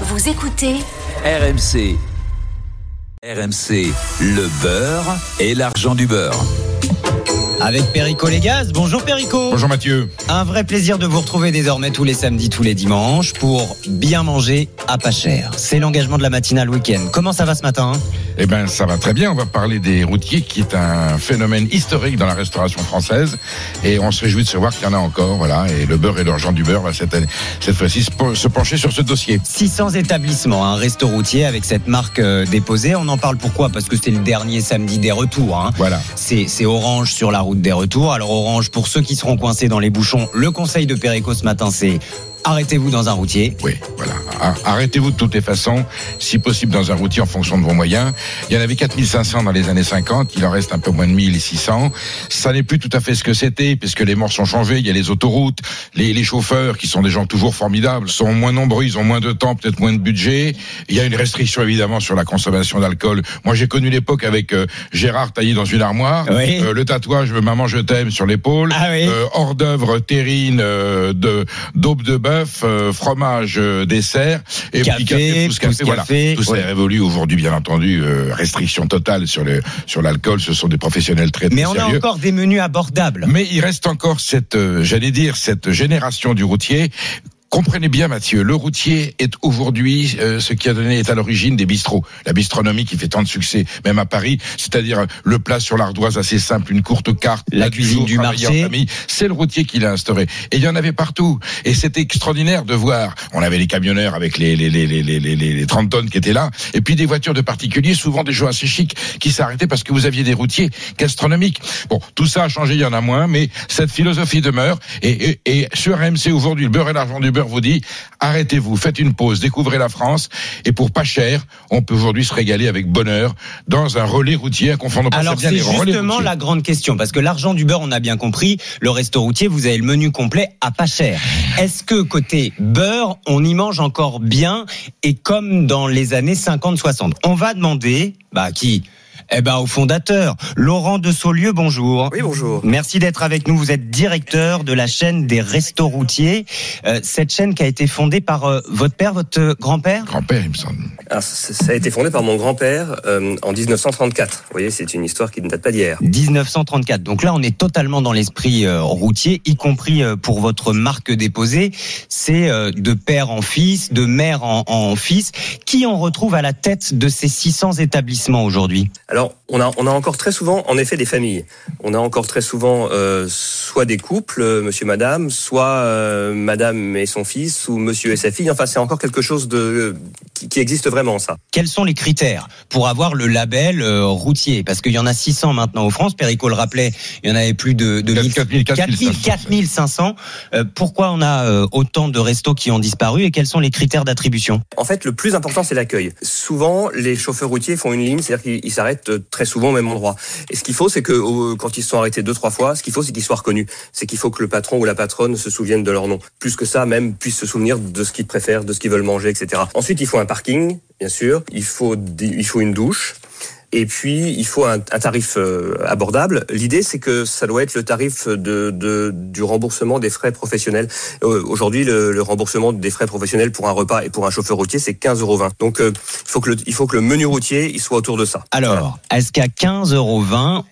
Vous écoutez RMC. RMC, le beurre et l'argent du beurre. Avec Perico Légas. Bonjour Perico. Bonjour Mathieu. Un vrai plaisir de vous retrouver désormais tous les samedis, tous les dimanches pour bien manger à pas cher. C'est l'engagement de la matinale week-end. Comment ça va ce matin Eh ben, ça va très bien. On va parler des routiers, qui est un phénomène historique dans la restauration française. Et on se réjouit de savoir qu'il y en a encore. Voilà. Et le beurre et l'argent du beurre va cette, année- cette fois-ci se pe- se pencher sur ce dossier. 600 établissements, un resto routier avec cette marque euh, déposée. On en parle pourquoi? Parce que c'est le dernier samedi des retours. hein. Voilà. C'est Orange sur la route des retours. Alors Orange, pour ceux qui seront coincés dans les bouchons, le conseil de Perico ce matin, c'est arrêtez-vous dans un routier. Oui, voilà. Ar- Arrêtez-vous de toutes les façons, si possible dans un routier en fonction de vos moyens. Il y en avait 4500 dans les années 50, il en reste un peu moins de 1600. Ça n'est plus tout à fait ce que c'était, puisque les morts sont changés, il y a les autoroutes, les, les chauffeurs, qui sont des gens toujours formidables, sont moins nombreux, ils ont moins de temps, peut-être moins de budget. Il y a une restriction évidemment sur la consommation d'alcool. Moi j'ai connu l'époque avec euh, Gérard taillé dans une armoire, Oui. Euh, le tatouage Maman je t'aime sur l'épaule, Ah oui. Euh, hors d'œuvre terrine euh, de d'aube de bœuf, euh, fromage euh, dessert et Café, café, pousse café, pousse voilà. café, Tout ça ouais. est révolu aujourd'hui, bien entendu. euh, restriction totale sur le sur l'alcool. Ce sont des professionnels très, très Mais on a encore des menus abordables. Mais il reste encore cette, j'allais dire, cette génération du routier. Comprenez bien, Mathieu, le routier est aujourd'hui euh, ce qui a donné est à l'origine des bistrots, la bistronomie qui fait tant de succès, même à Paris, c'est-à-dire euh, le plat sur l'ardoise assez simple, une courte carte, La cuisine jour, du marché. en famille. C'est le routier qui l'a instauré, et il y en avait partout. Et c'était extraordinaire de voir. On avait les camionneurs avec les les les les les les, les, les 30 tonnes qui étaient là, et puis des voitures de particuliers, souvent des gens assez chics, qui s'arrêtaient parce que vous aviez des routiers gastronomiques. Bon, tout ça a changé, il y en a moins, mais cette philosophie demeure. Et, et, et sur RMC aujourd'hui, le beurre et l'argent du beurre vous dit arrêtez-vous, faites une pause, découvrez la France. Et pour pas cher, on peut aujourd'hui se régaler avec bonheur dans un relais routier. à Confondre pas Alors c'est justement la grande question parce que l'argent du beurre on a bien compris le resto routier vous avez le menu complet à pas cher. Est-ce que côté beurre on y mange encore bien et comme dans les années 50 60 On va demander bah à qui? Eh ben au fondateur Laurent de Saulieu bonjour. Oui, bonjour. Merci d'être avec nous. Vous êtes directeur de la chaîne des restos routiers. Euh, cette chaîne qui a été fondée par euh, votre père, votre euh, grand-père? Grand-père, il me semble. Alors, ça ça a été fondé par mon grand-père euh, en 1934. Vous voyez, c'est une histoire qui ne date pas d'hier. 1934. Donc là, on est totalement dans l'esprit euh, routier, y compris euh, pour votre marque déposée. C'est euh, de père en fils, de mère en, en fils. Qui on retrouve à la tête de ces 600 établissements aujourd'hui? Alors, on a, on a encore très souvent, en effet, des familles. On a encore très souvent euh, soit des couples, euh, monsieur, madame, soit euh, madame et son fils, ou monsieur et sa fille. Enfin, c'est encore quelque chose de qui, qui existe vraiment, ça. Quels sont les critères pour avoir le label euh, routier? Parce qu'il y en a 600 maintenant en France. Perico le rappelait, il y en avait plus de, de 4 1000 4 4000, 4500. Euh, pourquoi on a euh, autant de restos qui ont disparu et quels sont les critères d'attribution? En fait, le plus important, c'est l'accueil. Souvent, les chauffeurs routiers font une ligne, c'est-à-dire qu'ils ils s'arrêtent euh, très souvent au même endroit. Et ce qu'il faut, c'est que quand ils sont arrêtés deux, trois fois, ce qu'il faut, c'est qu'ils soient reconnus. C'est qu'il faut que le patron ou la patronne se souvienne de leur nom. Plus que ça, même puissent se souvenir de ce qu'ils préfèrent, de ce qu'ils veulent manger, etc. Ensuite, il faut un parking, bien sûr. Il faut, il faut une douche. Et puis, il faut un, un tarif euh, abordable. L'idée, c'est que ça doit être le tarif de, de- du remboursement des frais professionnels. Euh, Aujourd'hui, le, le remboursement des frais professionnels pour un repas et pour un chauffeur routier, c'est 15,20 euros. Donc, euh, il, faut que le, il faut que le menu routier il soit autour de ça. Alors, est-ce qu'à 15,20 euros,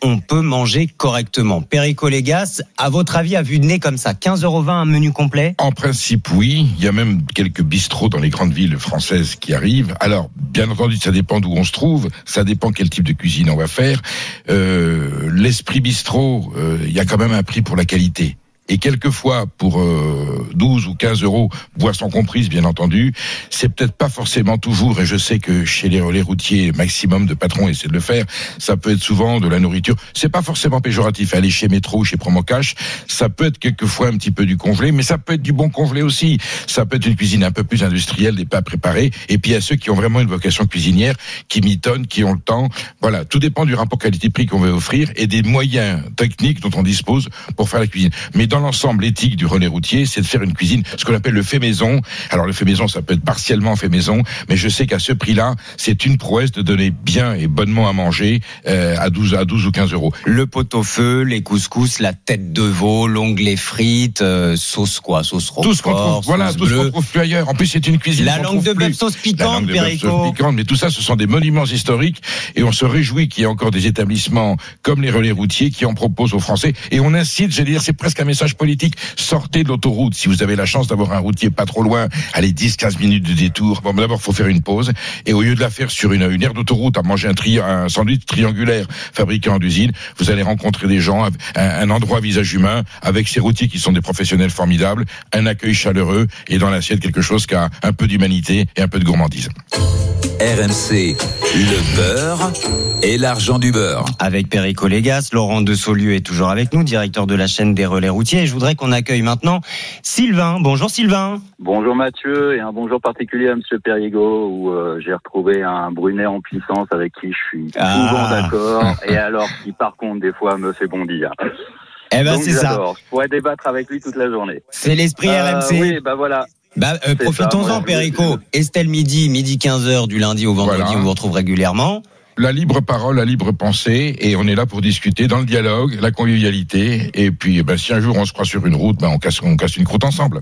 on peut manger correctement? Perico Légas, à votre avis, à vue de nez comme ça, 15,20 euros un menu complet? En principe, oui. Il y a même quelques bistrots dans les grandes villes françaises qui arrivent. Alors, bien entendu, ça dépend d'où on se trouve. Ça dépend quel type de cuisine on va faire. Euh, L'esprit bistrot, euh, il y a quand même un prix pour la qualité. Et quelquefois, pour euh, 12 ou 15 euros, boisson comprise, bien entendu, c'est peut-être pas forcément toujours, et je sais que chez les relais routiers, maximum de patrons essaient de le faire, ça peut être souvent de la nourriture. C'est pas forcément péjoratif. Aller chez Métro ou chez Promocash, ça peut être quelquefois un petit peu du congelé, mais ça peut être du bon congelé aussi. Ça peut être une cuisine un peu plus industrielle, des plats préparés. Et puis a ceux qui ont vraiment une vocation cuisinière, qui mitonnent, qui ont le temps. Voilà, tout dépend du rapport qualité-prix qu'on veut offrir et des moyens techniques dont on dispose pour faire la cuisine. Mais dans l'ensemble, l'éthique du relais routier, c'est de faire une cuisine, ce qu'on appelle le fait maison. Alors le fait maison, ça peut être partiellement fait maison, mais je sais qu'à ce prix-là, c'est une prouesse de donner bien et bonnement à manger euh, à 12 à 12 ou 15 euros. Le pot-au-feu, les couscous, la tête de veau, l'onglet frites, euh, sauce quoi, sauce roquefort, Tout ce qu'on trouve, voilà, tout ce qu'on trouve plus ailleurs. En plus, c'est une cuisine. La langue de bœuf sauce La piquante, piquante, mais tout ça, ce sont des monuments historiques et on se réjouit qu'il y ait encore des établissements comme les relais routiers qui en proposent aux Français et on incite, j'allais dire, c'est presque un politique. Sortez de l'autoroute si vous avez la chance d'avoir un routier pas trop loin, allez 10-15 minutes de détour. Bon, d'abord, faut faire une pause et au lieu de la faire sur une, une aire d'autoroute à manger un, tri, un sandwich triangulaire fabriqué en usine, vous allez rencontrer des gens, un, endroit visage humain avec ces routiers qui sont des professionnels formidables, un accueil chaleureux et dans l'assiette quelque chose qui a un peu d'humanité et un peu de gourmandise. RMC, le beurre et l'argent du beurre. Avec Perico Légas, Laurent de Saulieu est toujours avec nous, directeur de la chaîne des relais routiers. Et je voudrais qu'on accueille maintenant Sylvain. Bonjour Sylvain. Bonjour Mathieu et un bonjour particulier à Monsieur Perrigo où euh, j'ai retrouvé un Brunet en puissance avec qui je suis Ah. souvent d'accord et alors qui par contre des fois me fait bondir. Eh ben Donc c'est ça. j'adore. Je pourrais débattre avec lui toute la journée. C'est l'esprit Euh, RMC. oui, bah voilà. Bah, euh, profitons-en, Perico. Estelle Midi, midi 15h du lundi au vendredi, Voilà. on vous retrouve régulièrement. la libre parole, la libre pensée, et on est là pour discuter dans le dialogue, la convivialité, et puis eh ben, si un jour on se croit sur une route, ben, on, casse, on casse une croûte ensemble.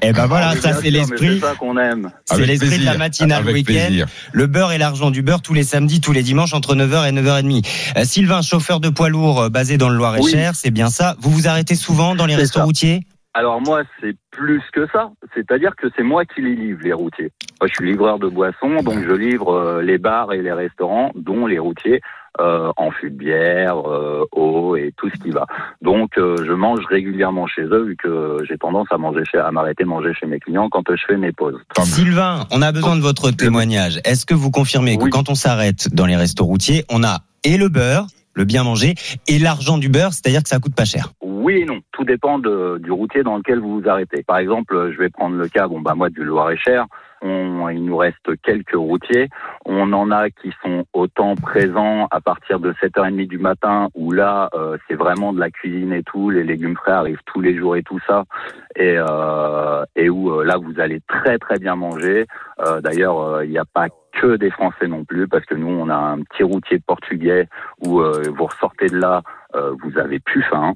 Eh ben voilà, Ah, ça c'est l'esprit. C'est qu'on aime. C'est l'esprit de la matinale week-end. Le beurre et l'argent du beurre tous les samedis, tous les dimanches entre 9h et 9h30. Euh, Sylvain, chauffeur de poids lourd euh, basé dans le Loir-et-Cher, c'est bien ça. Vous vous arrêtez souvent dans les restos ça. routiers? Alors moi, c'est plus que ça. C'est-à-dire que c'est moi qui les livre, les routiers. Moi, je suis livreur de boissons, donc je livre euh, les bars et les restaurants, dont les routiers, euh, en fût de bière, euh, eau et tout ce qui va. Donc, euh, je mange régulièrement chez eux, vu que j'ai tendance à manger chez, à m'arrêter manger chez mes clients quand je fais mes pauses. Mieux. Sylvain, on a besoin de votre témoignage. Est-ce que vous confirmez que quand on s'arrête dans les restos routiers, on a et le beurre, le bien manger, et l'argent du beurre, c'est-à-dire que ça coûte pas cher Oui et non. Tout dépend de- du routier dans lequel vous vous arrêtez. Par exemple, je vais prendre le cas, bon bah moi du Loir-et-Cher, on, il nous reste quelques routiers. On en a qui sont autant présents à partir de 7h30 du matin, où là euh, c'est vraiment de la cuisine et tout, les légumes frais arrivent tous les jours et tout ça, et, euh, et où euh, là vous allez très très bien manger. Euh, D'ailleurs, euh, il n'y a pas que des Français non plus, parce que nous on a un petit routier portugais où euh, vous ressortez de là, euh, vous avez plus faim.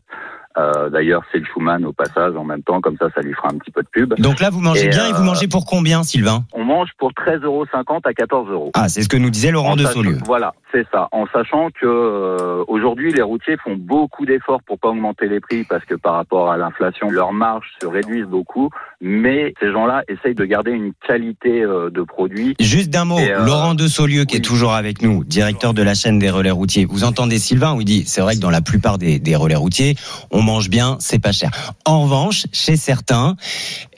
Euh, D'ailleurs, c'est le Schumann au passage en même temps, comme ça, ça lui fera un petit peu de pub. Donc là, vous mangez Et, bien et vous euh, mangez pour combien, Sylvain On mange pour 13,50 euros à 14 euros. Ah, c'est ce que nous disait Laurent En de Saulieu. Voilà, c'est ça. En sachant que euh, aujourd'hui, les routiers font beaucoup d'efforts pour pas augmenter les prix parce que par rapport à l'inflation, leurs marges se réduisent beaucoup. Mais ces gens-là essayent de garder une qualité euh, de produit. Juste d'un mot, Laurent de Saulieu, qui est toujours avec nous, directeur de la chaîne des relais routiers. Vous entendez Sylvain où il dit, c'est vrai que dans la plupart des, des relais routiers, on mange bien, c'est pas cher. En revanche, chez certains,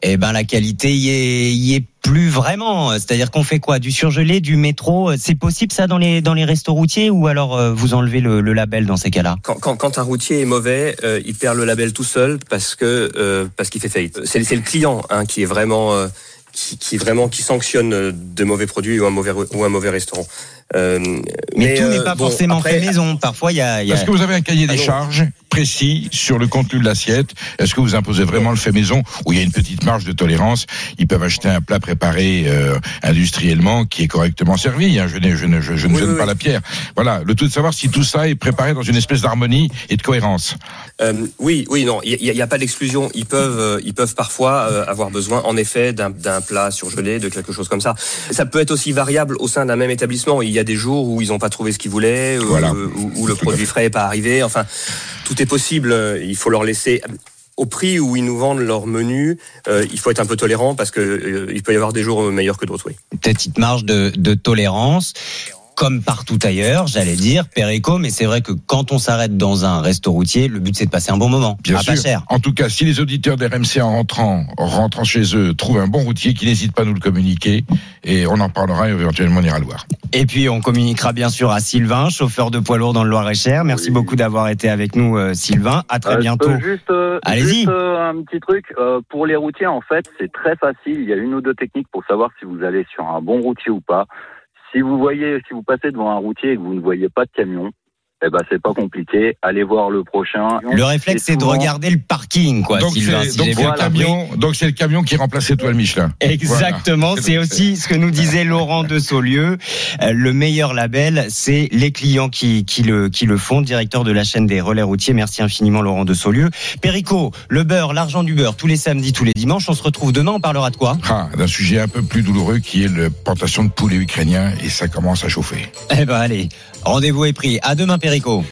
eh ben la qualité y est, y est plus vraiment. C'est-à-dire qu'on fait quoi? Du surgelé, du métro C'est possible ça dans les dans les restos routiers? Ou alors euh, vous enlevez le, label dans ces cas-là? Quand, un routier est mauvais, euh, il perd le label tout seul parce que euh, parce qu'il fait faillite. C'est le client hein, qui est vraiment euh, qui, qui vraiment qui sanctionne euh, de mauvais produits ou un mauvais ou un mauvais restaurant. Euh, Mais, tout euh, n'est pas bon, forcément après, fait maison. Parfois, il y a, il y a- Est-ce que vous avez un cahier des Ah charges précis sur le contenu de l'assiette Est-ce que vous imposez vraiment le fait maison où il y a une petite marge de tolérance? Ils peuvent acheter un plat préparé euh, industriellement qui est correctement servi. hein. Je, ne, je, je ne Oui, jeune oui, pas oui. la pierre. Voilà. Le tout de savoir si tout ça est préparé dans une espèce d'harmonie et de cohérence. Euh, oui, oui, non, il n'y a, il y a pas d'exclusion. Ils peuvent, euh, ils peuvent parfois euh, avoir besoin, en effet, d'un d'un plat surgelé, de quelque chose comme ça. Ça peut être aussi variable au sein d'un même établissement. Il y a des jours où ils n'ont pas trouvé ce qu'ils voulaient, Voilà. où, où le produit frais n'est pas arrivé. Enfin, tout est possible. Il faut leur laisser. Au prix où ils nous vendent leur menu, euh, il faut être un peu tolérant parce que euh, il peut y avoir des jours meilleurs que d'autres. Oui. une petite marge de, de tolérance. Comme partout ailleurs, j'allais dire, Perico, mais c'est vrai que quand on s'arrête dans un resto routier, le but c'est de passer un bon moment. Bien à sûr. pas cher. En tout cas, si les auditeurs d'RMC en rentrant, en rentrant chez eux trouvent un bon routier, qui n'hésite pas à nous le communiquer et on en parlera et éventuellement on ira le voir. Et puis on communiquera bien sûr à Sylvain, chauffeur de poids lourd dans le Loir-et-Cher. Merci Oui. beaucoup d'avoir été avec nous, euh, Sylvain. À très Euh, bientôt. juste, euh, Allez-y. juste, euh, un petit truc. Euh, pour les routiers, en fait, c'est très facile. Il y a une ou deux techniques pour savoir si vous allez sur un bon routier ou pas. Si vous voyez, si vous passez devant un routier et que vous ne voyez pas de camion, Eh ben c'est pas compliqué. Allez voir le prochain. Le réflexe, c'est de regarder le parking, quoi. donc c'est si le camion, donc c'est le camion qui remplace l'étoile Michelin. Exactement, Voilà. c'est aussi ce que nous disait Laurent de Saulieu. Euh, Le meilleur label, c'est les clients qui, qui, le, qui le font, directeur de la chaîne des relais routiers. Merci infiniment Laurent de Saulieu. Perico, le beurre, l'argent du beurre, tous les samedis, tous les dimanches. On se retrouve demain, on parlera de quoi? Ah, d'un sujet un peu plus douloureux qui est la plantation de poulets ukrainiens et ça commence à chauffer. Eh ben allez, rendez-vous est pris. À demain Perico.